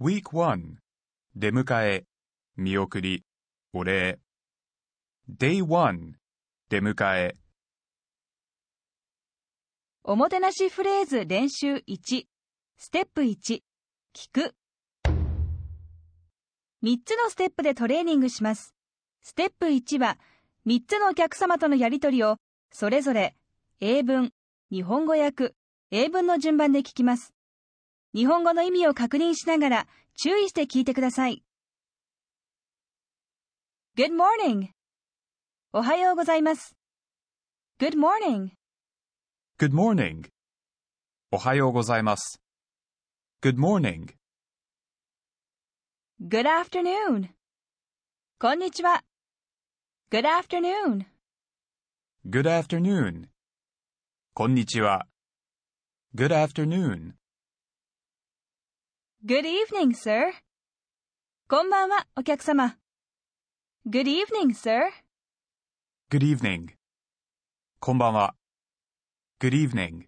Week 1出迎え、見送り、お礼。Day 1出迎え、おもてなしフレーズ練習1ステップ1聞く。3つのステップでトレーニングします。ステップ1は3つのお客様とのやりとりをそれぞれ英文、日本語訳、英文の順番で聞きます。日本語の意味を確認しながら注意して聞いてください Good morning おはようございます Good morning Good morning おはようございます。Good morning Good afternoon. こんにちは。Good afternoon. Good afternoon こんにちは。Good afternoon Good evening, sir. こんばんは、お客様。Good evening, sir. Good evening こんばんは。Good evening